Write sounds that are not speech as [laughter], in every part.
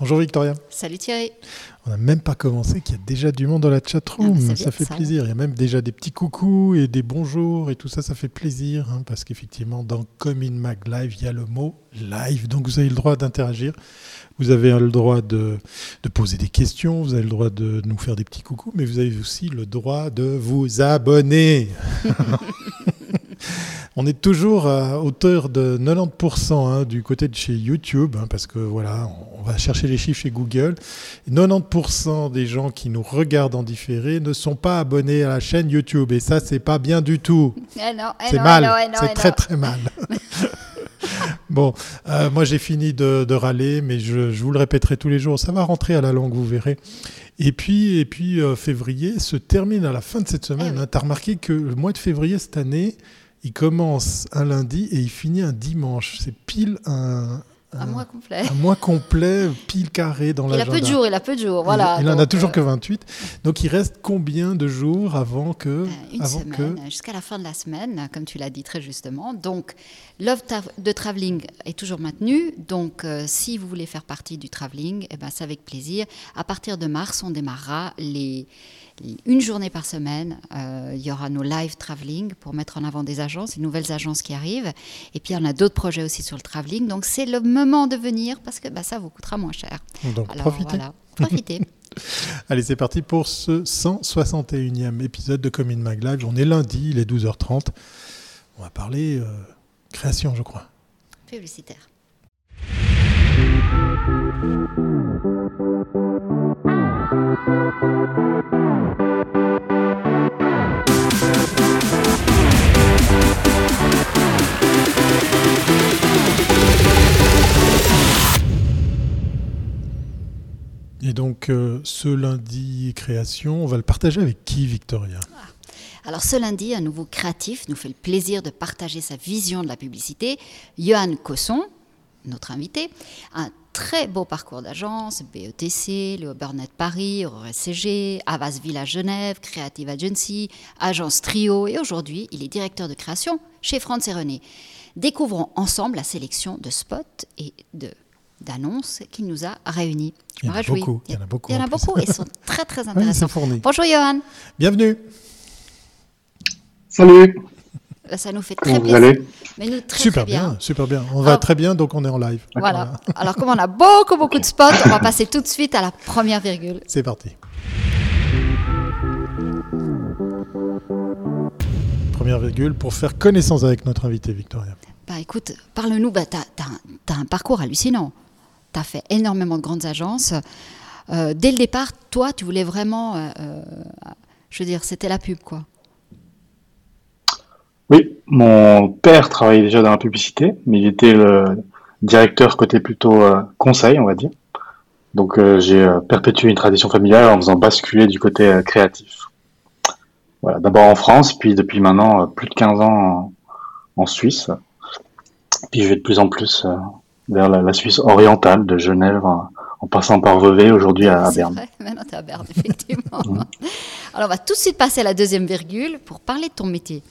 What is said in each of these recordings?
Bonjour Victoria. Salut Thierry. On n'a même pas commencé, qu'il y a déjà du monde dans la chatroom. Ah, bah, ça fait plaisir. Il y a même déjà des petits coucous et des bonjours et tout ça, ça fait plaisir. hein, parce qu'effectivement, dans Come in Mag Live, il y a le mot live. Donc vous avez le droit d'interagir. Vous avez le droit de, de poser des questions. Vous avez le droit de nous faire des petits coucous. Mais vous avez aussi le droit de vous abonner. [laughs] On est toujours à hauteur de 90% hein, du côté de chez YouTube, hein, parce que voilà, on va chercher les chiffres chez Google. 90% des gens qui nous regardent en différé ne sont pas abonnés à la chaîne YouTube, et ça, c'est pas bien du tout. Eh eh C'est mal, eh c'est très très mal. [laughs] bon, euh, moi j'ai fini de, de râler, mais je, je vous le répéterai tous les jours, ça va rentrer à la langue, vous verrez. Et puis, et puis euh, février se termine à la fin de cette semaine. Eh oui. Tu as remarqué que le mois de février cette année, il commence un lundi et il finit un dimanche. C'est pile un, Un mois complet. un mois complet, pile carré dans Il a l'agenda. peu de jours, il a peu de jours. Voilà. il, il en a toujours euh, que 28. Donc il reste combien de jours avant que... euh, Une avant semaine, que... jusqu'à la fin de la semaine, comme tu l'as dit très justement. Donc, l'offre de travelling est toujours maintenue. Donc, euh, si vous voulez faire partie du travelling, eh ben, c'est avec plaisir. À partir de mars, on démarrera les- une journée par semaine. Euh, il y aura nos live travelling pour mettre en avant des agences, des nouvelles agences qui arrivent. Et puis, on a d'autres projets aussi sur le travelling. Donc, c'est le moment de venir parce que bah, ça vous coûtera moins cher. Donc Alors, profitez. voilà, profitez. [laughs] Allez, c'est parti pour ce 161e épisode de Commune Mag Live. On est lundi, il est 12h30. On va parler euh, création, je crois. Publicitaire. Et donc, euh, ce lundi création, on va le partager avec qui, Victoria? Alors ce lundi, un nouveau créatif nous fait le plaisir de partager sa vision de la publicité. Johan Cosson, notre invité, un très beau parcours d'agence, BETC, le Burnett Paris, RSCG, Avas Villa Genève, Creative Agency, agence Trio et aujourd'hui, il est directeur de création chez France et René. Découvrons ensemble la sélection de spots et de d'annonces qu'il nous a réunis. Je Il y en a beaucoup, il y en a beaucoup, Il y en a beaucoup et ils sont [laughs] très très Oui, intéressants. Bonjour Johan. Bienvenue Salut, Ça nous fait très comment vous plaisir. allez? Mais nous, très, Super très bien. bien, super bien. On va Ah. très bien, donc on est en live. Voilà. Alors, comme on a beaucoup, beaucoup de spots, on va passer tout de suite à la première virgule. C'est parti. Première virgule pour faire connaissance avec notre invité, Victoria. Bah, écoute, parle-nous. Bah, tu as, un parcours hallucinant. Tu as fait énormément de grandes agences. Euh, dès le départ, toi, tu voulais vraiment. euh, euh, je veux dire, c'était la pub, quoi. Oui, mon père travaillait déjà dans la publicité, mais il était le directeur côté plutôt conseil, on va dire. Donc j'ai perpétué une tradition familiale en faisant basculer du côté créatif. Voilà, d'abord en France, puis depuis maintenant plus de 15 ans en, Suisse. Puis je vais de plus en plus vers la, la Suisse orientale, de Genève, en, en passant par Vevey, aujourd'hui à, Berne. vrai, maintenant tu es à Berne, effectivement. [laughs] Alors, on va tout de suite passer à la deuxième virgule pour parler de ton métier.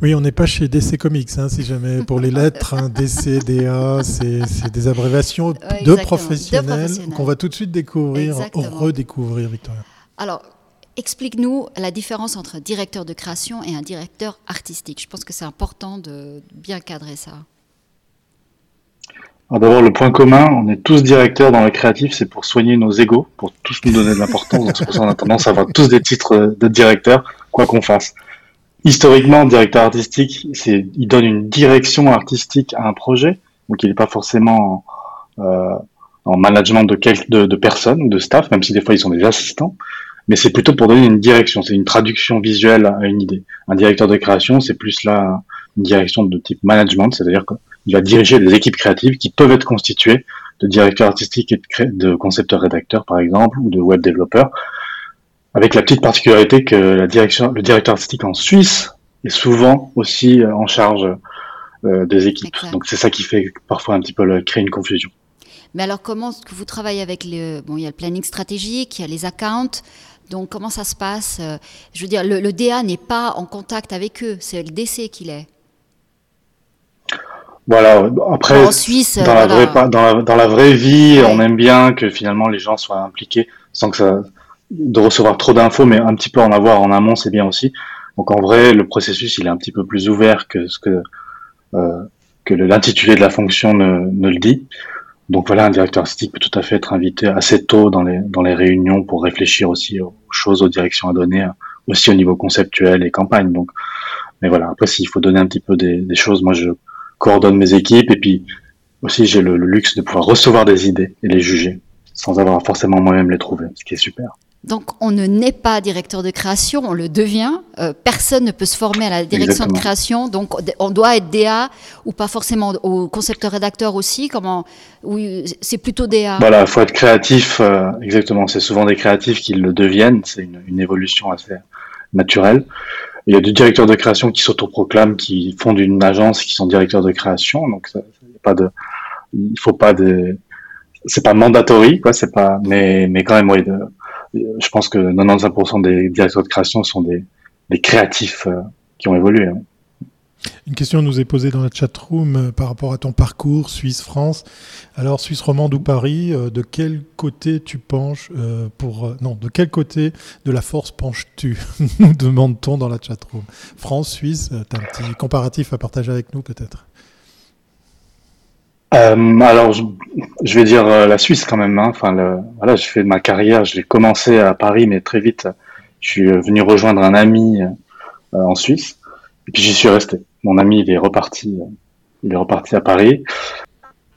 Oui, on n'est pas chez DC Comics, hein, si jamais pour les lettres, hein, DC, DA, c'est des abréviations de exactement, de professionnels professionnels. qu'on va tout de suite découvrir, Exactement. redécouvrir, Victoria. Alors, explique-nous la différence entre directeur de création et un directeur artistique. Je pense que c'est important de bien cadrer ça. D'abord, le point commun, on est tous directeurs dans le créatif, c'est pour soigner nos égaux, pour tous nous donner de l'importance. Donc pour ça qu'on a tendance à avoir tous des titres de directeur, quoi qu'on fasse. Historiquement, directeur artistique, c'est, il donne une direction artistique à un projet, donc il n'est pas forcément euh, en management de, quel, de, de personnes ou de staff, même si des fois ils sont des assistants, mais c'est plutôt pour donner une direction, c'est une traduction visuelle à une idée. Un directeur de création, c'est plus là une direction de type management, c'est-à-dire qu'il va diriger des équipes créatives qui peuvent être constituées de directeurs artistiques et de, cré- de concepteurs-rédacteurs, par exemple, ou de web développeurs, avec la petite particularité que la direction, le directeur artistique en Suisse est souvent aussi euh, en charge euh, des équipes. Donc c'est ça qui fait parfois un petit peu le- créer une confusion. Mais alors, comment est-ce que vous travaillez avec le... Bon, il y a le planning stratégique, il y a les accounts. Donc, comment ça se passe Euh, Je veux dire, le, le DA n'est pas en contact avec eux, c'est le DC qui l'est. Voilà. Après, En Suisse, dans, la vraie, dans, la, dans la vraie vie, Ouais. on aime bien que finalement les gens soient impliqués sans que ça, de recevoir trop d'infos, mais un petit peu en avoir en amont, c'est bien aussi. Donc en vrai, le processus, il est un petit peu plus ouvert que ce que, euh, que l'intitulé de la fonction ne, ne le dit. Donc voilà, un directeur artistique peut tout à fait être invité assez tôt dans les, dans les réunions pour réfléchir aussi aux choses, aux directions à donner, aussi au niveau conceptuel et campagne. Donc, mais voilà, après, s'il faut donner un petit peu des, choses, moi je coordonne mes équipes et puis aussi j'ai le, le luxe de pouvoir recevoir des idées et les juger sans avoir forcément moi-même les trouver, ce qui est super. Donc, on ne naît pas directeur de création, on le devient. Euh, personne ne peut se former à la direction de création. Donc, on doit être DA ou pas forcément au concepteur-rédacteur aussi. Comment Oui, c'est plutôt DA. Voilà, faut être créatif, euh, exactement. C'est souvent des créatifs qui le deviennent. C'est une, une évolution assez naturelle. Il y a des directeurs de création qui s'autoproclament, qui fondent une agence, qui sont directeurs de création. Donc, ça, a pas de, il faut pas de, c'est pas mandatory, quoi. C'est pas, mais, mais quand même, oui. de- je pense que 95% des directeurs de création sont des, créatifs euh, qui ont évolué. hein. Une question nous est posée dans la chatroom euh, par rapport à ton parcours Suisse-France. Alors, Suisse romande ou Paris, euh, de quel côté tu penches pour. non, de quel côté de la force penches-tu [laughs] Nous demande-t-on dans la chatroom. France, Suisse, as un petit comparatif à partager avec nous peut-être? Euh, alors, je, je vais dire euh, la Suisse quand même. Hein. Enfin, le, voilà, j'ai fait ma carrière. Je l'ai commencé à Paris, mais très vite, je suis venu rejoindre un ami euh, en Suisse. Et puis j'y suis resté. Mon ami, il est reparti. euh, il est reparti à Paris.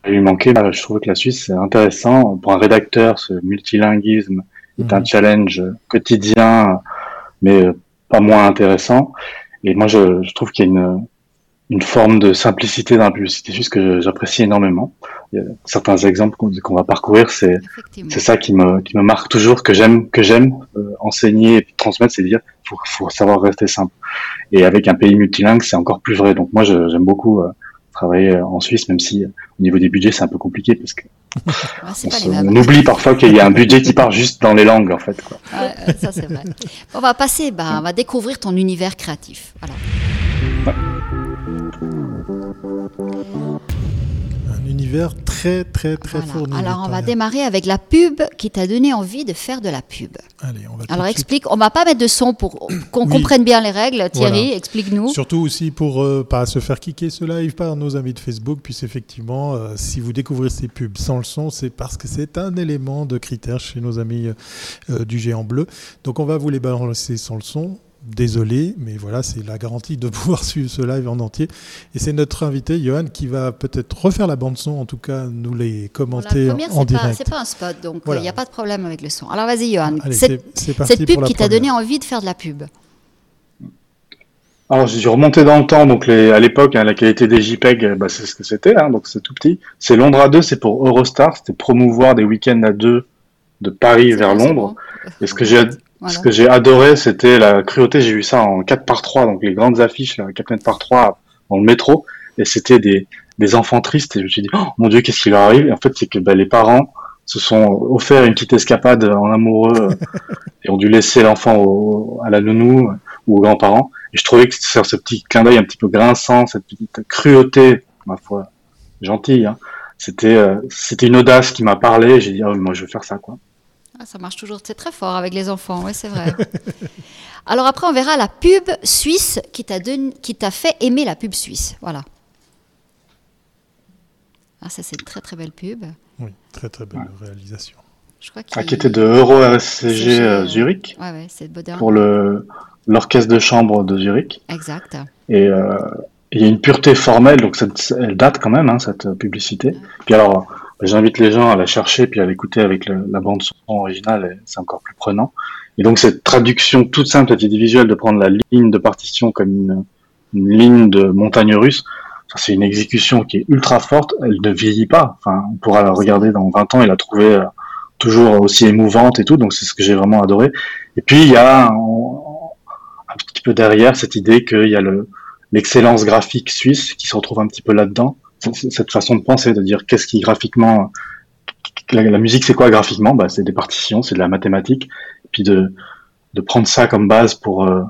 Il lui manquait. bah, je trouve que la Suisse c'est intéressant pour un rédacteur. Ce multilinguisme est un Mhm. challenge quotidien, mais euh, pas moins intéressant. Et moi, je, je trouve qu'il y a une une forme de simplicité dans la publicité suisse que j'apprécie énormément. Il y a certains exemples qu'on va parcourir, c'est c'est ça qui me qui me marque toujours que j'aime que j'aime euh, enseigner et transmettre, c'est dire faut faut savoir rester simple. Et avec un pays multilingue, c'est encore plus vrai. Donc moi, j'aime beaucoup euh, travailler en Suisse, même si euh, au niveau des budgets, c'est un peu compliqué parce que on, se- oublie parfois qu'il y a un budget qui part juste dans les langues en fait. Quoi. Ça, c'est vrai. On va passer, ben, on va découvrir ton univers créatif. Univers très, très, très voilà. fourni. Alors, on va démarrer avec la pub qui t'a donné envie de faire de la pub. Allez, on va Alors, suite- explique. On va pas mettre de son pour qu'on Oui. comprenne bien les règles. Thierry, Voilà. explique-nous. Surtout aussi pour euh, pas se faire kicker ce live par nos amis de Facebook, puisque effectivement, euh, si vous découvrez ces pubs sans le son, c'est parce que c'est un élément de critère chez nos amis euh, du géant bleu. Donc on va vous les balancer sans le son. Désolé, mais voilà, c'est la garantie de [laughs] pouvoir suivre ce live en entier. Et c'est notre invité, Johan, qui va peut-être refaire la bande son, en tout cas nous les la commenter première, en c'est pas, direct. c'est pas un spot, donc il Voilà. n'y a pas de problème avec le son. Alors, vas-y, Johan. Allez, cette, c'est- c'est parti cette pub pour la qui t'a donné envie de faire de la pub. Alors, j'ai remonté dans le temps, donc les, à l'époque, hein, la qualité des JPEG, euh, bah, c'est ce que c'était, hein, donc c'est tout petit. C'est Londres à deux, c'est pour Eurostar, c'était promouvoir des week-ends à deux de Paris C'est vers Londres. bon. Et ce que j'ai, Voilà. ce que j'ai adoré, c'était la cruauté. J'ai vu ça en 4 par 3, donc les grandes affiches, là, 4 mètres par 3 dans le métro, et c'était des, des enfants tristes. Et je me suis dit, oh mon Dieu, qu'est-ce qui leur arrive? Et en fait, c'est que bah, les parents se sont offert une petite escapade en amoureux [laughs] et ont dû laisser l'enfant au- à la nounou ou aux grands-parents. Et je trouvais que ce ce petit clin d'œil un petit peu grinçant, cette petite cruauté, ma foi, gentille, hein, c'était euh, c'était une audace qui m'a parlé. J'ai dit, oh, moi, je veux faire ça, quoi. Ah, ça marche toujours, c'est très fort avec les enfants, oui, c'est vrai. [laughs] Alors après, on verra la pub suisse qui t'a donné- qui t'a fait aimer la pub suisse. Voilà. Ah, ça, c'est une très très belle pub. Oui, très très belle réalisation. Je crois Ah, qui était de Euro RSCG CG, euh, Zurich Ouais, ouais, c'est moderne. pour le l'orchestre de chambre de Zurich. Exact. Et euh, il y a une pureté formelle, donc elle date quand même, hein, cette publicité. Puis alors, j'invite les gens à la chercher puis à l'écouter avec la bande son originale, et c'est encore plus prenant. Et donc cette traduction toute simple, cette idée visuelle de prendre la ligne de partition comme une, ligne de montagne russe, c'est une exécution qui est ultra forte, elle ne vieillit pas. Enfin, on pourra la regarder dans 20 ans et la trouver euh, toujours aussi émouvante et tout, donc c'est ce que j'ai vraiment adoré. Et puis il y a un, petit peu derrière cette idée qu'il y a le, l'excellence graphique suisse qui se retrouve un petit peu là-dedans. Cette façon de penser, de dire qu'est-ce qui graphiquement, la, la musique c'est quoi graphiquement? Bah, C'est des partitions, c'est de la mathématique. Puis de, de prendre ça comme base pour euh,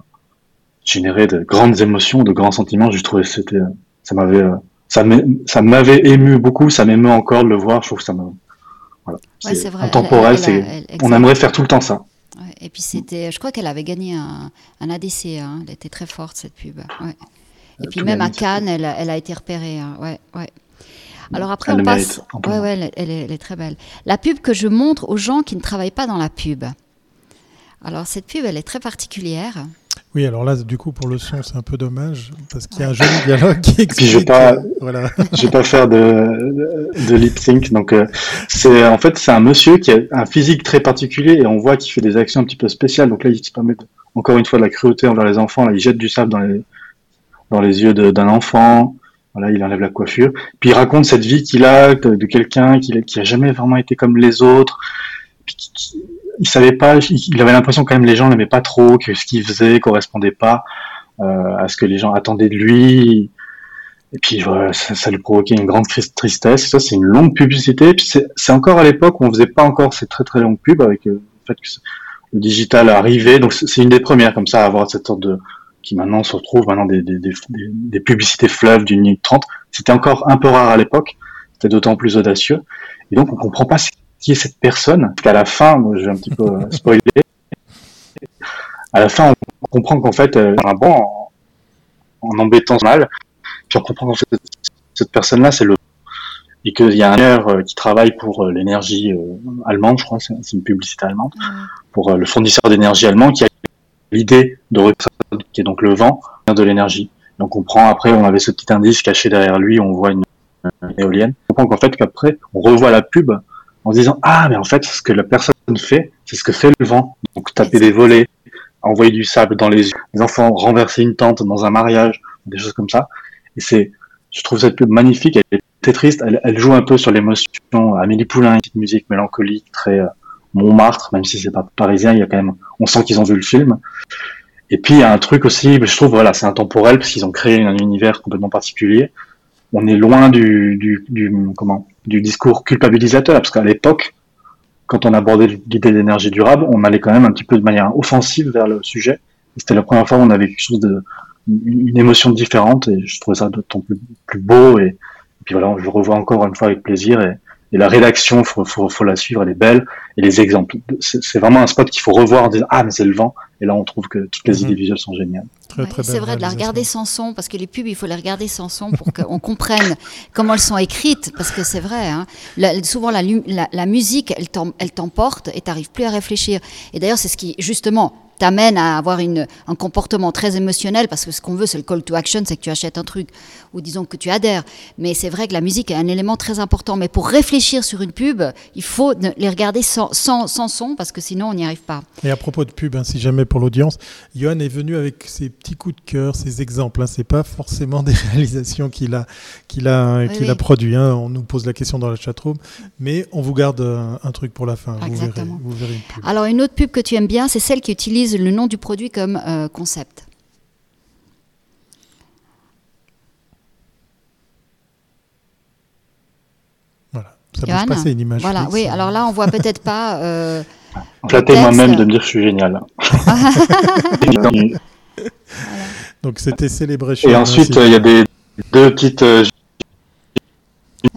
générer de grandes émotions, de grands sentiments, je trouvais que c'était, ça m'avait euh, ça m'avait ému beaucoup, ça m'émeut encore de le voir. Je trouve que ça me, voilà, c'est vrai. intemporel. on aimerait faire tout le temps ça. et puis c'était, je crois qu'elle avait gagné un, un ADC. Hein. Elle était très forte cette pub. Et puis même à Cannes, elle, elle, a été repérée. Hein. Ouais, ouais. Alors après, on passe. Ouais, ouais, elle, elle, est, très belle. La pub que je montre aux gens qui ne travaillent pas dans la pub. Alors cette pub, elle est très particulière. Oui, alors là, du coup, pour le son, c'est un peu dommage parce qu'il y a un joli dialogue qui explique. Puis je vais pas, voilà. [laughs] je vais pas faire de, de lip sync. Donc, euh, c'est en fait, c'est un monsieur qui a un physique très particulier et on voit qu'il fait des actions un petit peu spéciales. Donc là, il se permet encore une fois de la cruauté envers les enfants. Là, il jette du sable dans les dans les yeux d'un enfant. Voilà, il enlève la coiffure. Puis il raconte cette vie qu'il a de, quelqu'un qui, qui a jamais vraiment été comme les autres. Puis il savait pas, il avait l'impression quand même les gens l'aimaient pas trop, que ce qu'il faisait correspondait pas euh, à ce que les gens attendaient de lui. Et puis ça, lui provoquait une grande tristesse. Ça, c'est une longue publicité. Puis c'est encore à l'époque où on faisait pas encore ces très très longues pubs avec euh, le fait que le digital arrivait. Donc c'est une des premières comme ça à avoir cette sorte de qui maintenant se retrouve maintenant des, des, des, des publicités fleuves d'une minute trente. C'était encore un peu rare à l'époque. C'était d'autant plus audacieux. Et donc on comprend pas qui est cette personne. Qu'à la fin, moi, j'ai un petit peu euh, spoilé. À la fin, on comprend qu'en fait, euh, un en, en, embêtant mal. Puis on comprend qu'en fait, cette personne-là, c'est le et qu'il y a un ingénieur euh, qui travaille pour l'énergie allemande, je crois, c'est une publicité allemande, pour le fournisseur d'énergie allemand qui a l'idée de qui est donc le vent de l'énergie. Donc on prend après, on avait ce petit indice caché derrière lui, on voit une, éolienne. On comprend qu'en fait qu'après, on revoit la pub en disant ah mais en fait ce que la personne fait c'est ce que fait le vent donc taper des volets envoyer du sable dans les yeux les enfants renverser une tente dans un mariage des choses comme ça et c'est je trouve cette pub magnifique elle est très triste elle, joue un peu sur l'émotion Amélie Poulain une petite musique mélancolique très euh, Montmartre même si c'est pas parisien il y a quand même on sent qu'ils ont vu le film et puis il y a un truc aussi je trouve voilà c'est intemporel parce qu'ils ont créé un univers complètement particulier on est loin du, du, comment du discours culpabilisateur, parce qu'à l'époque, quand on abordait l'idée d'énergie durable, on allait quand même un petit peu de manière offensive vers le sujet. C'était la première fois où on avait quelque chose de, une émotion différente, et je trouvais ça d'autant plus, plus beau, et, puis voilà, je revois encore une fois avec plaisir, et, et la rédaction, faut, faut, faut, la suivre, elle est belle, et les exemples. C'est vraiment un spot qu'il faut revoir en disant, ah, mais c'est le vent, et là, on trouve que toutes les mhm. idées visuelles sont géniales. c'est vrai de la regarder sans son, parce que les pubs, il faut les regarder sans son pour qu'on comprenne comment elles sont écrites, parce que c'est vrai. Hein. souvent, la, la, musique, elle t'emporte et tu n'arrives plus à réfléchir. Et d'ailleurs, c'est ce qui, justement, t'amène à avoir une, un comportement très émotionnel, parce que ce qu'on veut, c'est le call to action, c'est que tu achètes un truc, ou disons que tu adhères. Mais c'est vrai que la musique est un élément très important. Mais pour réfléchir sur une pub, il faut les regarder sans, sans, son, parce que sinon, on n'y arrive pas. Et à propos de pub, hein, si jamais pour l'audience, Johan est venu avec ses petits coups de cœur, ses exemples. Hein, c'est pas forcément des réalisations qu'il a, qu'il a, qu'il a produit. Hein. On nous pose la question dans la chatroom, mais on vous garde un, truc pour la fin. Vous verrez, vous verrez une pub. Alors, une autre pub que tu aimes bien, c'est celle qui utilise le nom du produit comme euh, concept. Voilà, ça bouge pas, c'est une image. Voilà, oui, alors là, on voit peut-être pas. Euh, [laughs] moi-même de me dire que je suis génial. [laughs] Donc c'était célébré Et ensuite, il y a des deux petites. Euh,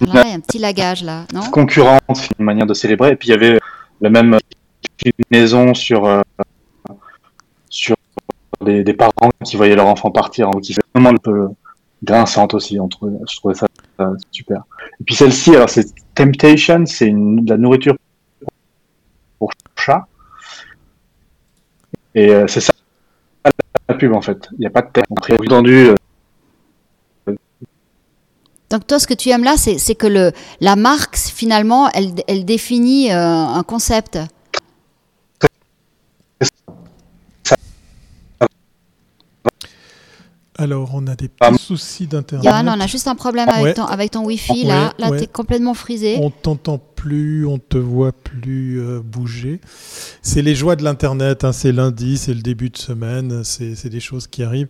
il y a un petit lagage là, non? Concurrente, une manière de célébrer. Et puis il y avait la même maison sur euh, sur des, parents qui voyaient leur enfant partir, qui fait vraiment un peu grinçante aussi. je trouvais ça super. Et puis celle-ci, alors c'est Temptation, c'est de la nourriture pour chat. Et euh, c'est ça la pub en fait. Il n'y a pas de thème. entendu. Euh, Donc toi, ce que tu aimes là, c'est que le, la marque, finalement, elle, définit euh, un concept. Alors, on a des petits soucis d'internet. Yann, on a juste un problème avec, ton, avec ton Wi-Fi. là, là tu es complètement frisé. On t'entend plus, on te voit plus euh, bouger. C'est les joies de l'internet. Hein, c'est lundi, c'est le début de semaine. C'est des choses qui arrivent.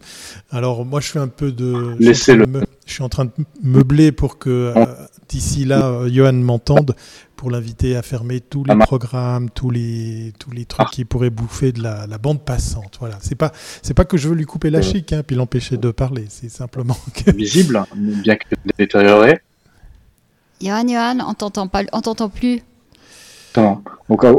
Alors, moi, je fais un peu de. Laissez-le. Je suis en train de meubler pour que euh, d'ici là, euh, Johan m'entende pour l'inviter à fermer tous les Ah, programmes, tous les tous les trucs qui pourraient bouffer de la, la bande passante. Voilà, c'est pas c'est pas que je veux lui couper la Ouais. chic, hein, puis l'empêcher de parler. C'est simplement que Visible, bien que détérioré. Johan, Johan, on t'entend pas, on t'entend plus. Exactement. Donc, euh,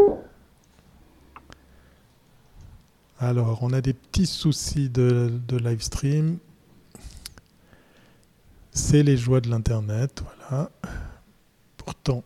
Alors, on a des petits soucis de, de live stream. C'est les joies de l'Internet, voilà. Pourtant,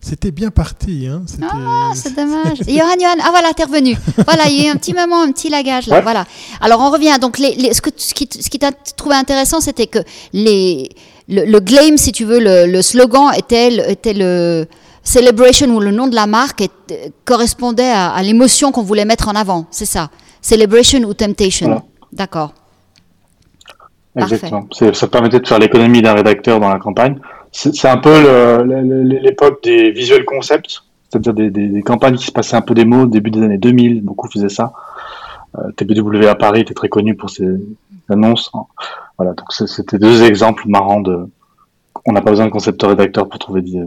c'était bien parti. Hein. Ah, c'est dommage. [laughs] Johan, Johan, ah voilà, t'es revenu. Voilà, il y a eu un petit moment, un petit lagage là. Ouais. Voilà. Alors on revient. Donc les, les- ce, que, ce qui, ce qui t'a trouvé intéressant, c'était que les, le, le claim, si tu veux, le, le slogan était, le- était le celebration ou le nom de la marque est- correspondait à, à l'émotion qu'on voulait mettre en avant. C'est ça. Celebration ou temptation. Voilà. D'accord. Parfait. Exactement. Ça permettait de faire l'économie d'un rédacteur dans la campagne. C'est un peu l'époque des visual concepts, c'est-à-dire des, des- des campagnes qui se passaient un peu des mots, début des années 2000, beaucoup faisaient ça. Euh, TBW à Paris était très connu pour ses annonces. Voilà, donc c'était deux exemples marrants de. On n'a pas besoin de concepteur-rédacteur pour trouver [laughs] des.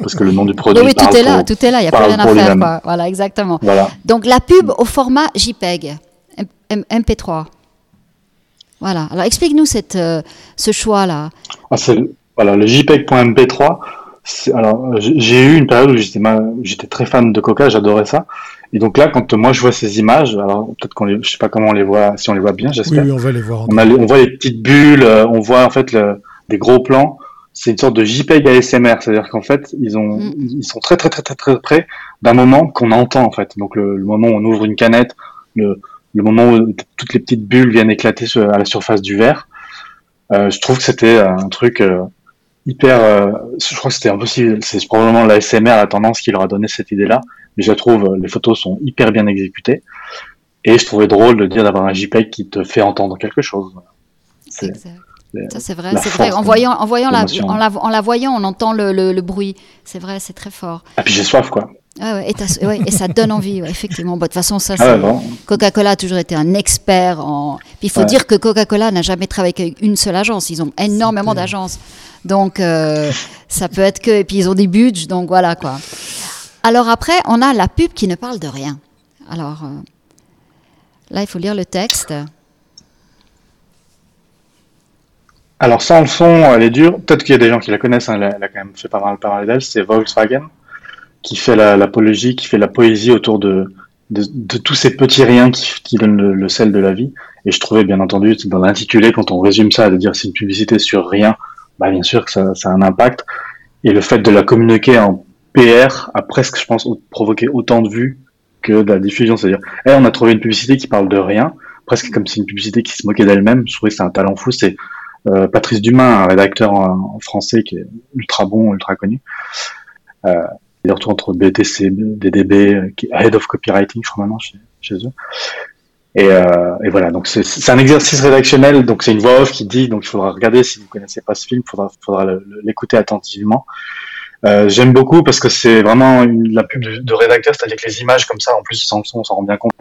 Parce que le nom du produit. oui, tout est là, pour- tout est là. Il n'y a plus rien à faire. quoi. Voilà, exactement. Voilà. Donc la pub au format JPEG, M- M- MP3. Voilà. Alors explique-nous cette, euh, ce choix-là. Ah, c'est voilà, le JPEG.mp3. c'est- Alors, euh, j'ai eu une période où j'étais ma- où j'étais très fan de Coca, j'adorais ça. Et donc là, quand moi je vois ces images, alors peut-être qu'on les, je sais pas comment on les voit, si on les voit bien, j'espère. oui, on va les voir. On, a les- on voit les petites bulles, euh, on voit en fait le- des gros plans. C'est une sorte de JPEG ASMR, c'est-à-dire qu'en fait, ils ont, Mm. ils sont très très très très très près d'un moment qu'on entend en fait. Donc le, le moment où on ouvre une canette, le, le moment où toutes les petites bulles viennent éclater sur- à la surface du verre. Euh, je trouve que c'était un truc euh, hyper. euh, je crois que c'était impossible. C'est probablement l'ASMR la tendance qui leur a donné cette idée-là. Mais je la trouve, euh, les photos sont hyper bien exécutées. Et je trouvais drôle de dire d'avoir un JPEG qui te fait entendre quelque chose. C'est- c'est- Ça c'est vrai, la c'est vrai. En voyant, en voyant la, en la, en la voyant, on entend le, le- le bruit. C'est vrai, c'est très fort. Ah, puis j'ai soif, quoi. Ah ouais, et, t'as- ouais, et ça donne envie, ouais, effectivement. Bon, De toute façon, ça, Ah. Coca-Cola a toujours été un expert en. Puis il faut dire que Coca-Cola n'a jamais travaillé avec une seule agence. Ils ont énormément d'agences. Donc, euh, ça peut être que. Et puis ils ont des budgets, donc voilà quoi. Alors après, on a la pub qui ne parle de rien. Alors euh, là, il faut lire le texte. Alors, sans le son, elle est dure. Peut-être qu'il y a des gens qui la connaissent, hein, elle, a, elle a quand même fait pas mal parler d'elle. C'est Volkswagen qui fait la- l'apologie, qui fait la poésie autour de, de, de tous ces petits riens qui, qui donnent le, le sel de la vie. Et je trouvais, bien entendu, dans l'intitulé, quand on résume ça, de dire c'est une publicité sur rien, bah, bien sûr que ça, ça a un impact. Et le fait de la communiquer en PR a presque, je pense, provoqué autant de vues que de la diffusion. C'est-à-dire, eh, on a trouvé une publicité qui parle de rien, presque comme si une publicité qui se moquait d'elle-même. Je trouvais que c'est un talent fou. C'est euh, Patrice Dumas, un rédacteur en, en français qui est ultra bon, ultra connu. Euh, il est retour entre BTC, DDB, qui Head of Copywriting, je crois maintenant, chez, eux. Et, euh, et voilà, donc c'est- un exercice rédactionnel, donc c'est une voix off qui dit, donc il faudra regarder si vous connaissez pas ce film, il faudra, l'écouter attentivement. Euh, J'aime beaucoup parce que c'est vraiment une, la pub de, de rédacteur, c'est-à-dire que les images comme ça, en plus sans le son, on s'en rend bien compte,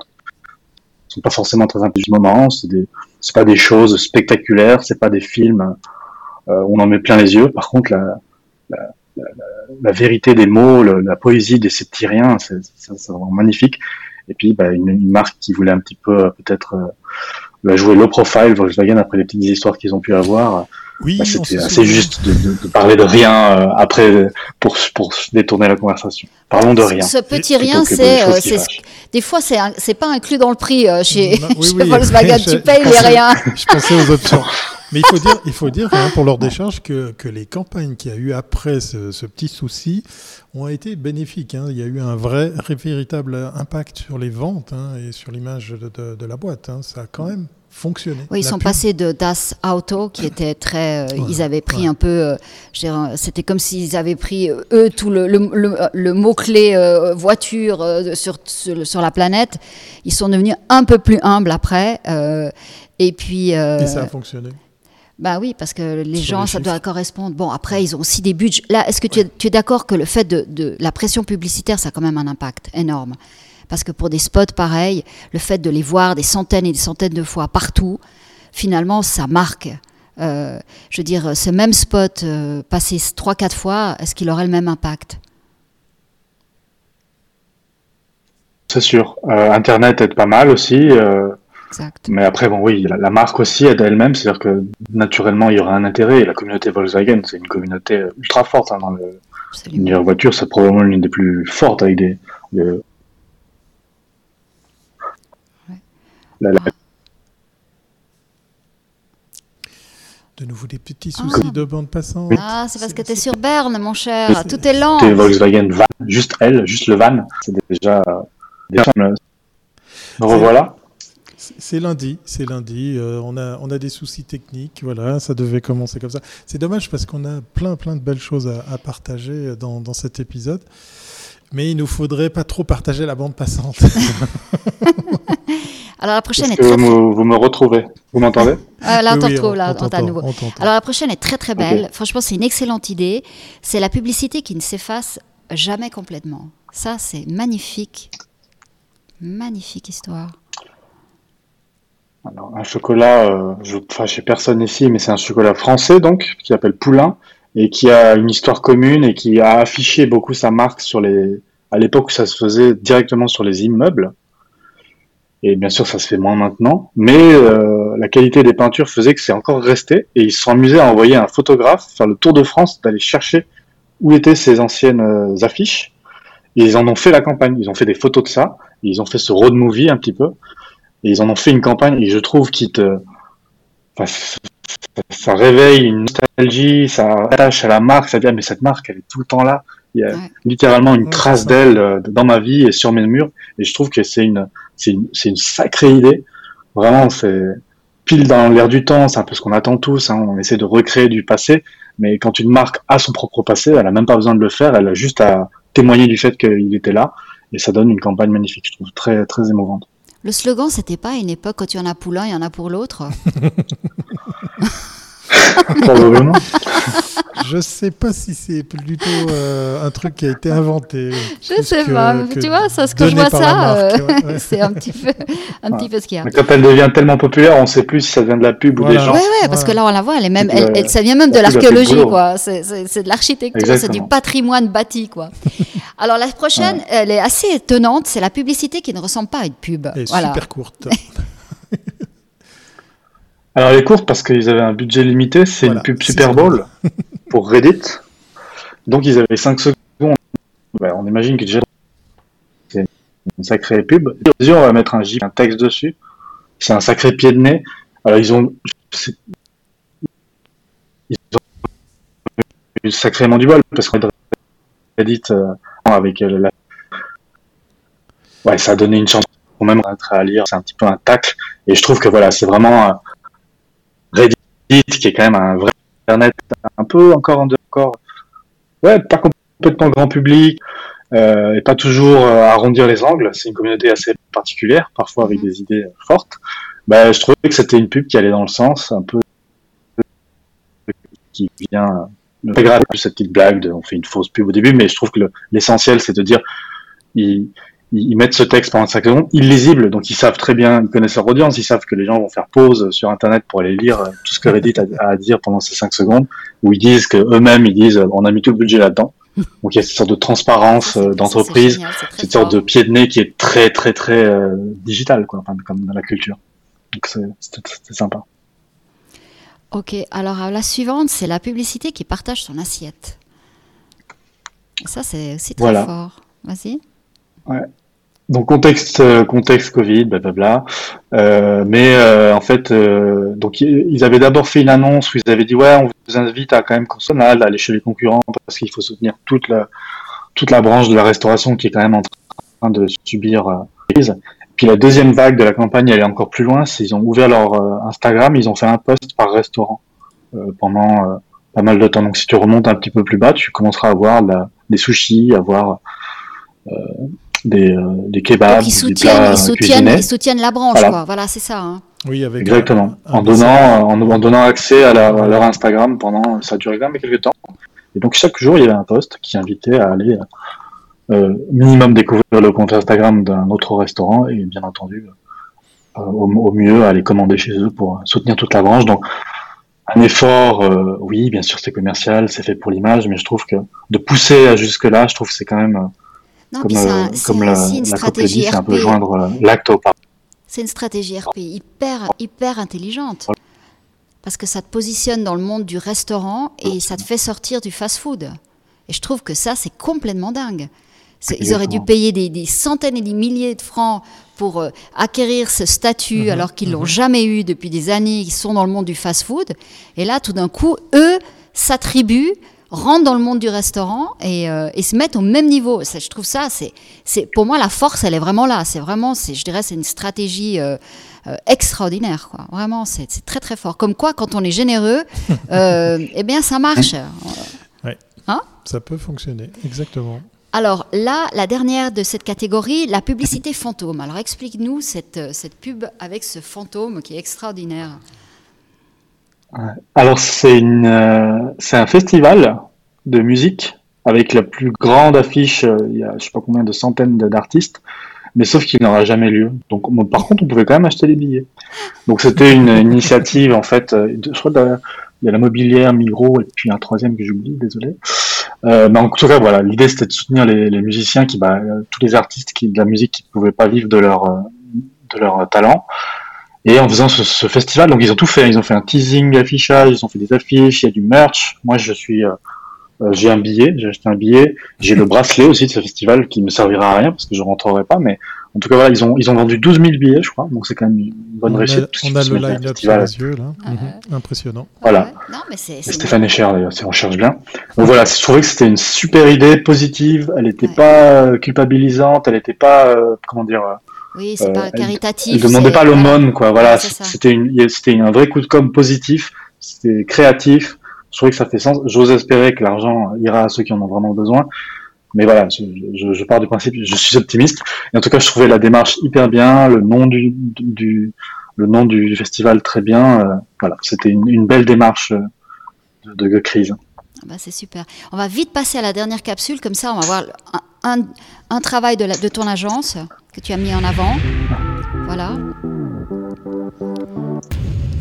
sont pas forcément très intelligents marrants, c'est c'est pas des choses spectaculaires, c'est pas des films euh, où on en met plein les yeux. Par contre, la, la, vérité des mots, le- la poésie de ces petits riens, c'est c'est- c'est vraiment magnifique. Et puis, bah, une, une marque qui voulait un petit peu euh, peut-être euh, bah, jouer low profile, Volkswagen, après les petites histoires qu'ils ont pu avoir, Oui, bah, c'était se assez juste de, de- de parler de rien euh, après pour, pour détourner la conversation. Parlons de rien. Ce petit rien, c'est, euh, des fois, c'est, un- c'est pas inclus dans le prix euh, chez, Non, oui, [laughs] chez oui. Volkswagen. Je- [laughs] tu payes les rien. Je pensais aux options. Mais il faut dire, il faut dire hein, pour leur décharge que, que les campagnes qu'il y a eu après ce, ce petit souci ont été bénéfiques. hein. Il y a eu un vrai, véritable impact sur les ventes hein, et sur l'image de, de- de la boîte. hein. Ça a quand même fonctionné. Oui, ils La sont pub- passés de Das Auto, qui [coughs] était très. euh, ils avaient pris un peu. euh, C'était comme s'ils avaient pris, euh, eux, tout le, le, le- le mot-clé euh, voiture sur, sur, sur la planète. Ils sont devenus un peu plus humbles après. et puis. Et ça a fonctionné. Bah oui, parce que les Sur gens, les ça chiffres. doit correspondre. Bon, après, ils ont aussi des budgets. Là, est-ce que tu es, tu es d'accord que le fait de, de la pression publicitaire, ça a quand même un impact énorme? Parce que pour des spots pareils, le fait de les voir des centaines et des centaines de fois partout, finalement, ça marque. euh, je veux dire, ce même spot euh, passé 3-4 fois, est-ce qu'il aurait le même impact? C'est sûr. Euh, Internet aide pas mal aussi. Exact. mais après, bon, oui, la, la marque aussi aide elle-même. C'est-à-dire que naturellement, il y aura un intérêt. Et la communauté Volkswagen, c'est une communauté ultra forte hein, dans le, l'univers voiture. C'est probablement l'une des plus fortes avec des. des- Ouais. La- la- De nouveau des petits soucis de bande passante. Ah, c'est parce que tu es sur Berne, mon cher. Tout est lent. C'était Volkswagen van, juste elle, juste le van, c'est déjà. déjà me me revoilà. C'est lundi, c'est lundi. euh, on, a, on a des soucis techniques, voilà, ça devait commencer comme ça. C'est dommage parce qu'on a plein, plein de belles choses à, à partager dans, dans cet épisode. Mais il nous faudrait pas trop partager la bande passante. [laughs] [laughs] Alors la prochaine est très, vous me, vous me retrouvez? Vous m'entendez? Ah, là, on Oui, retrouve, là, on à nouveau. Alors la prochaine est très très belle. Franchement, c'est une excellente idée. C'est la publicité qui ne s'efface jamais complètement. Ça, c'est magnifique. Magnifique histoire. Un chocolat, euh, je, enfin, chez personne ici, mais c'est un chocolat français donc, qui s'appelle Poulain et qui a une histoire commune et qui a affiché beaucoup sa marque sur les, à l'époque où ça se faisait directement sur les immeubles. Et bien sûr, ça se fait moins maintenant, mais euh, la qualité des peintures faisait que c'est encore resté et ils se sont amusés à envoyer un photographe faire le tour de France d'aller chercher où étaient ces anciennes euh, affiches. Et ils en ont fait la campagne. Ils ont fait des photos de ça. Ils ont fait ce road movie un petit peu. Et ils en ont fait une campagne et je trouve qu'ils te, enfin, ça, réveille une nostalgie, ça attache à la marque, ça dit, ah, mais cette marque, elle est tout le temps là. Il y a Ouais. littéralement une Ouais, trace d'elle euh, dans ma vie et sur mes murs. Et je trouve que c'est une, c'est une, c'est une sacrée idée. Vraiment, c'est pile dans l'air du temps. C'est un peu ce qu'on attend tous. Hein. On essaie de recréer du passé. Mais quand une marque a son propre passé, elle a même pas besoin de le faire. Elle a juste à témoigner du fait qu'il était là. Et ça donne une campagne magnifique. Je trouve très, très émouvante. Le slogan, c'était pas à une époque quand il y en a pour l'un, il y en a pour l'autre. [laughs] Probablement. Je sais pas si c'est plutôt euh, un truc qui a été inventé. Je plus sais que- pas. que tu vois, ça, ce que je vois ça, euh, ouais, [laughs] c'est un petit peu, un petit peu ce qu'il y a. Mais quand elle devient tellement populaire, on sait plus si ça vient de la pub ou des gens. Ouais, ouais, parce Ouais. que là, on la voit, elle est même, elle, elle- ça vient même de l'archéologie, quoi. C'est- de l'architecture, c'est du patrimoine bâti, quoi. [laughs] Alors, la prochaine, elle est assez étonnante. C'est la publicité qui ne ressemble pas à une pub. Et Voilà. super courte. [laughs] Alors elle est courte parce qu'ils avaient un budget limité, c'est Voilà, une pub Super Bowl [laughs] pour Reddit. Donc ils avaient 5 secondes. Ouais, on imagine que déjà c'est une sacrée pub. Et on va mettre un GIF, un texte dessus. C'est un sacré pied de nez. Alors ils ont, c'est- ils ont eu sacrément du bol parce que Reddit euh, avec la... ouais, ça a donné une chance pour même à lire. C'est un petit peu un tacle. Et je trouve que voilà, c'est vraiment euh, Reddit qui est quand même un vrai internet un peu encore en encore ouais pas complètement grand public euh, et pas toujours euh, arrondir les angles c'est une communauté assez particulière parfois avec des idées fortes bah, je trouvais que c'était une pub qui allait dans le sens un peu qui vient très grave cette petite blague de, on fait une fausse pub au début mais je trouve que le- l'essentiel c'est de dire ils, ils ils mettent ce texte pendant 5 secondes, illisible, donc ils savent très bien, ils connaissent leur audience, ils savent que les gens vont faire pause sur Internet pour aller lire euh, tout ce que Reddit a, à dire pendant ces 5 secondes, où ils disent que eux-mêmes ils disent, on a mis tout le budget là-dedans. Donc il y a cette sorte de transparence c'est- euh, d'entreprise, cette sorte de pied de nez qui est très très très euh, digital, quoi, enfin, comme dans la culture. Donc c'est sympa. Ok, alors euh, la suivante, c'est la publicité qui partage son assiette. Et ça, c'est aussi très Voilà. fort. Vas-y. Donc contexte euh, contexte Covid, blablabla. Euh, mais euh, en fait, euh, donc ils avaient d'abord fait une annonce où ils avaient dit ouais, on vous invite à quand même consommer, à aller chez les concurrents parce qu'il faut soutenir toute la toute la branche de la restauration qui est quand même en train de subir la crise. Puis la deuxième vague de la campagne, elle est encore plus loin. C'est ils ont ouvert leur euh, Instagram, ils ont fait un post par restaurant euh, pendant euh, pas mal de temps. Donc si tu remontes un petit peu plus bas, tu commenceras à voir la- des sushis, à voir euh, des, euh, des kebabs, Donc, ils des soutiennent, plats ils, soutiennent, ils soutiennent la branche, Voilà. quoi. Voilà, c'est ça. hein. Oui, avec Exactement. un- un En donnant, en, en donnant accès à, la- à leur Instagram pendant, ça a duré quand même quelques temps. Et donc chaque jour, il y avait un post qui invitait à aller euh, minimum découvrir le compte Instagram d'un autre restaurant et bien entendu, euh, au, au mieux, aller commander chez eux pour soutenir toute la branche. Donc un effort, euh, oui, bien sûr, c'est commercial, c'est fait pour l'image, mais je trouve que de pousser jusque-là, je trouve que c'est quand même, Non, comme, un- euh, la, aussi une la stratégie c'est un peu joindre euh, l'acte au pas. C'est une stratégie RP hyper, hyper intelligente. Parce que ça te positionne dans le monde du restaurant et ça te fait sortir du fast-food. Et je trouve que ça, c'est complètement dingue. Ils auraient dû payer des, des centaines et des milliers de francs pour euh, acquérir ce statut alors qu'ils l'ont jamais eu depuis des années, ils sont dans le monde du fast-food. Et là, tout d'un coup, eux s'attribuent, rentrent dans le monde du restaurant et, euh, et se mettent au même niveau. Ça, je trouve ça, c'est, pour moi, la force, elle est vraiment là. C'est vraiment, c'est, je dirais, c'est une stratégie euh, euh, extraordinaire. Quoi. Vraiment, c'est, très très fort. Comme quoi, quand on est généreux, [laughs] eh bien, ça marche. Ça peut fonctionner, exactement. Alors là, la dernière de cette catégorie, la publicité fantôme. Alors explique-nous cette, euh, cette pub avec ce fantôme qui est extraordinaire. Alors c'est une, euh, c'est un festival de musique avec la plus grande affiche. euh, Il y a je sais pas combien de centaines d'artistes, mais sauf qu'il n'aura jamais lieu. Donc par contre, on pouvait quand même acheter les billets. Donc c'était une initiative en fait. euh, de- je crois qu'il y a la mobilière, Migros et puis un troisième que j'oublie, désolé. Euh, mais en tout cas, voilà, l'idée c'était de soutenir les, les musiciens qui, bah, euh, tous les artistes qui de la musique qui ne pouvaient pas vivre de leur euh, de leur talent. Et en faisant ce, ce festival, donc ils ont tout fait. Ils ont fait un teasing, affichage, ils ont fait des affiches, il y a du merch. Moi, je suis, euh, euh, j'ai un billet, j'ai acheté un billet. J'ai le bracelet aussi de ce festival qui me servira à rien parce que je rentrerai pas. Mais en tout cas, voilà, ils ont, ils ont vendu 12 000 billets, je crois. Donc c'est quand même une bonne on réussite. a, on a le line-up sur les yeux, là. Ah Mhm. Impressionnant. Voilà. Ouais. Non, mais c'est, c'est Stéphane est cher d'ailleurs, si on cherche bien. Donc voilà, je trouvais que c'était une super idée, positive. Elle n'était Ouais. pas euh, culpabilisante, elle n'était pas, euh, comment dire, euh, Oui, c'est Euh, pas elle- caritatif. Il demandait c'est- pas l'aumône, quoi. Voilà, c'était une, c'était un vrai coup de com positif, c'était créatif. Je trouvais que ça fait sens. J'ose espérer que l'argent ira à ceux qui en ont vraiment besoin. Mais voilà, je, pars du principe, je suis optimiste. Et en tout cas, je trouvais la démarche hyper bien, le nom du, le nom du festival très bien. euh, voilà, c'était une, belle démarche euh, de, de crise. Ah bah, c'est super. On va vite passer à la dernière capsule, comme ça on va voir un, travail de, de ton agence que tu as mis en avant. Voilà.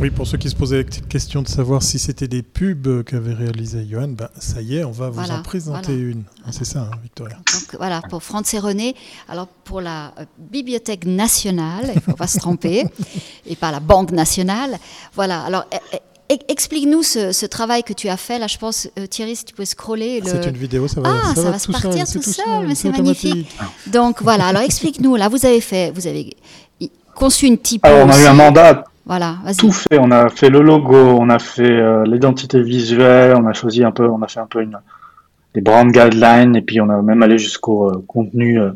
Oui, pour ceux qui se posaient la petite question de savoir si c'était des pubs qu'avait réalisé Johan, ben, ça y est, on va vous Voilà, en présenter voilà. une. C'est ça, hein, Victoria. Donc voilà, pour Franz et René. Alors pour la euh, Bibliothèque nationale, il ne faut pas se tromper, [laughs] et pas la Banque nationale. Voilà, alors e- e- explique-nous ce, ce travail que tu as fait. Là, je pense, euh, Thierry, si tu peux scroller. Le... C'est une vidéo, ça va, Ah, ça va se tout partir seul, tout seul, mais c'est automatique. Donc voilà, alors explique-nous. Là, vous avez fait, vous avez i- conçu une typo. Alors, on a eu un mandat Voilà, tout fait. On a fait le logo, on a fait euh, l'identité visuelle, on a choisi un peu, on a fait un peu une, des brand guidelines, et puis on a même allé jusqu'au euh, contenu, euh,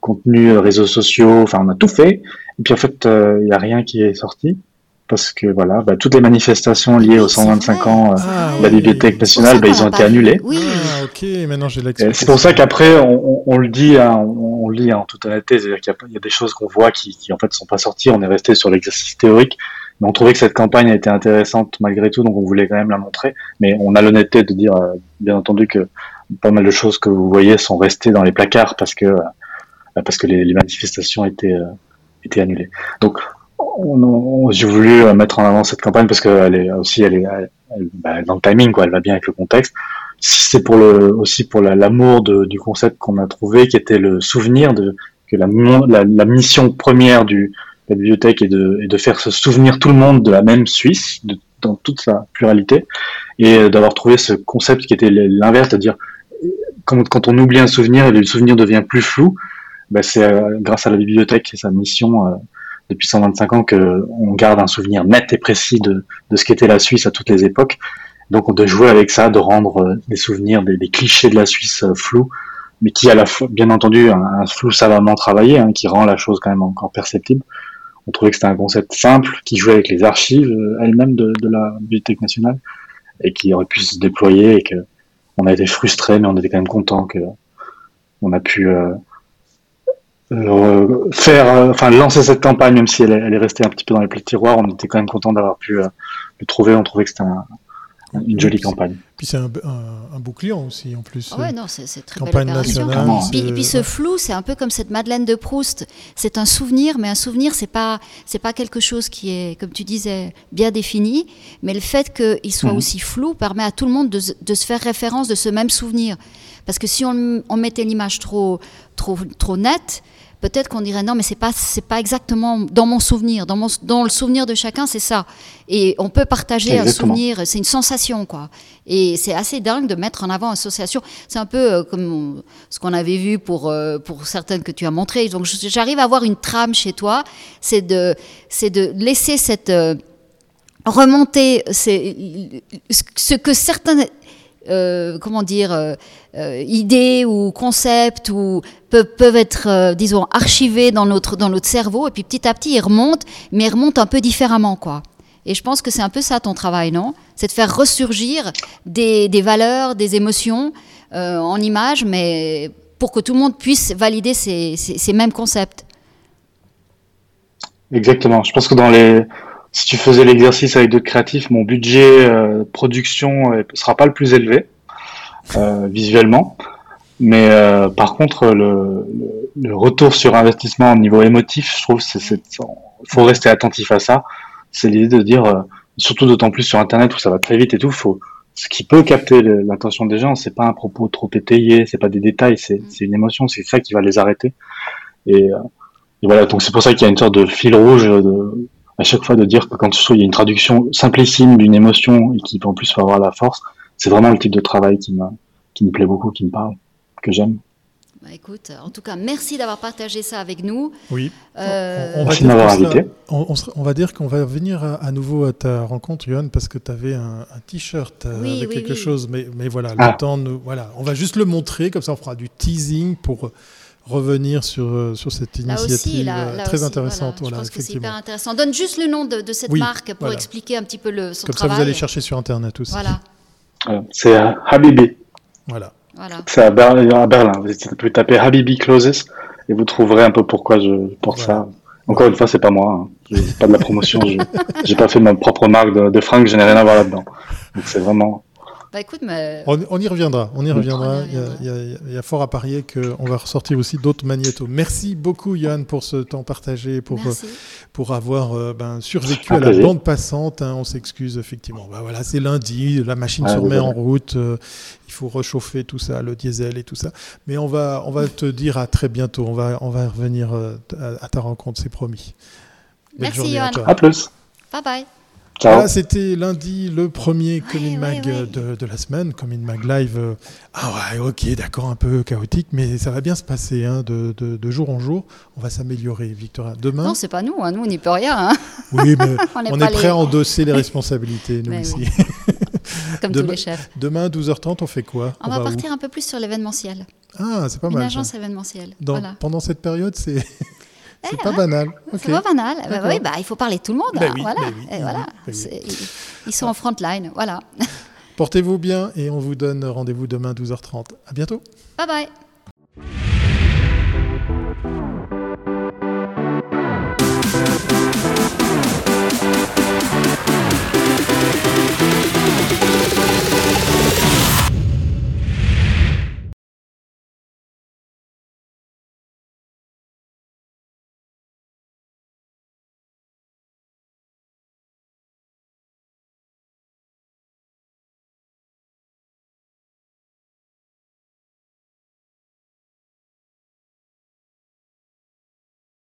contenu euh, réseaux sociaux. Enfin, on a tout fait. Et puis en fait, il n'y a rien qui est sorti parce que voilà, bah, toutes les manifestations liées aux c'est 125 vrai. ans euh, Ah, de la. Bibliothèque nationale, bah, ils ont été annulés. Oui. Ah, ok, maintenant j'ai. C'est pour ça qu'après, on, on- on le dit, hein, on, on le dit en toute honnêteté, c'est-à-dire qu'il y a, des choses qu'on voit qui, en fait sont pas sorties. On est resté sur l'exercice théorique, mais on trouvait que cette campagne a été intéressante malgré tout, donc on voulait quand même la montrer. Mais on a l'honnêteté de dire, euh, bien entendu, que pas mal de choses que vous voyez sont restées dans les placards parce que euh, parce que les, manifestations étaient euh, étaient annulées. Donc on, on- j'ai voulu mettre en avant cette campagne parce qu'elle est aussi est elle- bah, dans le timing quoi, elle va bien avec le contexte si c'est pour le aussi pour la- l'amour du concept qu'on a trouvé, qui était le souvenir de que la, mission première du de la bibliothèque est de, est de faire se souvenir tout le monde de la même Suisse, de- dans toute sa pluralité, et euh, d'avoir trouvé ce concept qui était l'inverse, c'est-à-dire quand, quand on oublie un souvenir et le souvenir devient plus flou, bah, c'est euh, grâce à la bibliothèque et sa mission euh, depuis 125 ans que on garde un souvenir net et précis de, de ce qu'était la Suisse à toutes les époques. Donc on doit jouer avec ça, de rendre euh, des souvenirs, des, clichés de la Suisse euh, flous, mais qui à la bien entendu, un, flou savamment travaillé, hein, qui rend la chose quand même encore perceptible. On trouvait que c'était un concept simple, qui jouait avec les archives euh, elles-mêmes de, de la Bibliothèque nationale, et qui aurait pu se déployer, et que on a été frustrés, mais on était quand même content que on a pu faire, enfin lancer cette campagne, même si elle est, restée un petit peu dans les petits tiroirs, on était quand même content d'avoir pu le trouver. On trouvait que c'était un- une jolie campagne. Puis c'est un, un, un, beau client aussi, en plus. Ah ouais, non, c'est très Campagne belle opération. nationale. Et puis, et puis ce flou, c'est un peu comme cette Madeleine de Proust. C'est un souvenir, mais un souvenir, c'est pas, c'est pas quelque chose qui est, comme tu disais, bien défini. Mais le fait qu'il soit Mhm. aussi flou permet à tout le monde de, se- de se faire référence de ce même souvenir. Parce que si on, on mettait l'image trop, trop, trop nette, peut-être qu'on dirait non, mais c'est pas, c'est pas exactement dans mon souvenir. Dans, mon, dans le souvenir de chacun, c'est ça. Et on peut partager un souvenir, c'est une sensation, quoi. Et c'est assez dingue de mettre en avant une association. C'est un peu euh, comme ce qu'on avait vu pour, euh, pour certaines que tu as montrées. Donc j'arrive à avoir une trame chez toi, c'est de, c'est de laisser cette euh, remonter c'est ce que certains euh, comment dire euh, euh, idées ou concepts ou peuvent, être disons archivés dans notre dans notre cerveau et puis petit à petit ils remontent mais ils remontent un peu différemment quoi. Et je pense que c'est un peu ça ton travail non? C'est de faire ressurgir des, des valeurs des émotions en images mais pour que tout le monde puisse valider ces, ces mêmes concepts. Exactement. Je pense que dans les, si tu faisais l'exercice avec d'autres créatifs, mon budget euh, production euh, sera pas le plus élevé euh, visuellement, mais euh, par contre le, le, retour sur investissement au niveau émotif, je trouve, c'est, faut rester attentif à ça. C'est l'idée de dire, surtout d'autant plus sur Internet où ça va très vite et tout, faut ce qui peut capter l'attention des gens, c'est pas un propos trop étayé, c'est pas des détails, c'est, une émotion, c'est ça qui va les arrêter. Et, et voilà, donc c'est pour ça qu'il y a une sorte de fil rouge de, à chaque fois de dire que quand il y a une traduction simplissime d'une émotion et qui en plus va avoir la force, c'est vraiment le type de travail qui me, qui me plaît beaucoup, qui me parle, que j'aime. Bah, écoute, en tout cas, merci d'avoir partagé ça avec nous. Oui. Euh, On, on va Merci dire invité. on- on sera- on va dire qu'on va venir à, à nouveau à ta rencontre, Johan, parce que tu avais un, un t-shirt euh, Oui, avec oui, quelque oui. chose. Mais, mais voilà, Ah. le temps nous, voilà, on va juste le montrer, comme ça on fera du teasing pour revenir sur, euh, sur cette Là initiative aussi, là, euh, là très aussi, intéressante. voilà, Voilà, je pense que c'est hyper intéressant. Donne juste le nom de, de cette Oui, marque pour voilà. expliquer un petit peu le, son Comme ça, travail. vous allez chercher sur Internet aussi. Voilà, Euh, C'est euh, Habibi. Voilà. voilà. C'est à, Ber- à Berlin. Vous pouvez taper Habibi Closes et vous trouverez un peu pourquoi je porte Voilà. ça. Encore une fois, c'est pas moi. hein. Pas de la promotion. je- [laughs] J'ai pas fait ma propre marque de, de fringues. Je n'ai rien à voir là-dedans. Donc c'est vraiment. Bah écoute, mais... On, on y reviendra, on y reviendra. Il y a- y, y fort à parier qu'on va ressortir aussi d'autres magnétos. Merci beaucoup, Johan, pour ce temps partagé, pour, merci. pour avoir euh, ben, survécu à la bande passante. hein, on s'excuse, effectivement. Ben voilà, c'est lundi, la machine Ah, se remet en route. euh, il faut réchauffer tout ça, le diesel et tout ça. Mais on va, on va te dire à très bientôt. On va, on va revenir euh, à, à ta rencontre, c'est promis. Belle Merci, à Johan. toi. À plus. Bye bye. Ciao. Voilà, c'était lundi, le premier Comin ouais, Mag De, de la semaine, Comin Mag Live. euh, ah ouais, ok, d'accord, un peu chaotique, mais ça va bien se passer hein, de, de- de jour en jour. On va s'améliorer, Victoria. Demain, Non, c'est pas nous, hein, nous on n'y peut rien, hein, oui, [laughs] mais On n'est on est prêt les- à endosser les responsabilités, nous Mais aussi. oui. [laughs] comme tous Demain- les chefs. Demain, 12h30, on fait quoi? On, va partir un peu plus sur l'événementiel. Ah, c'est pas Une mal. ça. agence événementielle. Dans- Voilà. Pendant cette période, c'est c'est Eh, pas banal. C'est pas banal. Bah, oui, bah, il faut parler de tout le monde. Bah hein, oui, voilà. bah oui, Et voilà. ils sont en front line. Voilà. Portez-vous bien et on vous donne rendez-vous demain 12h30. À bientôt. Bye bye.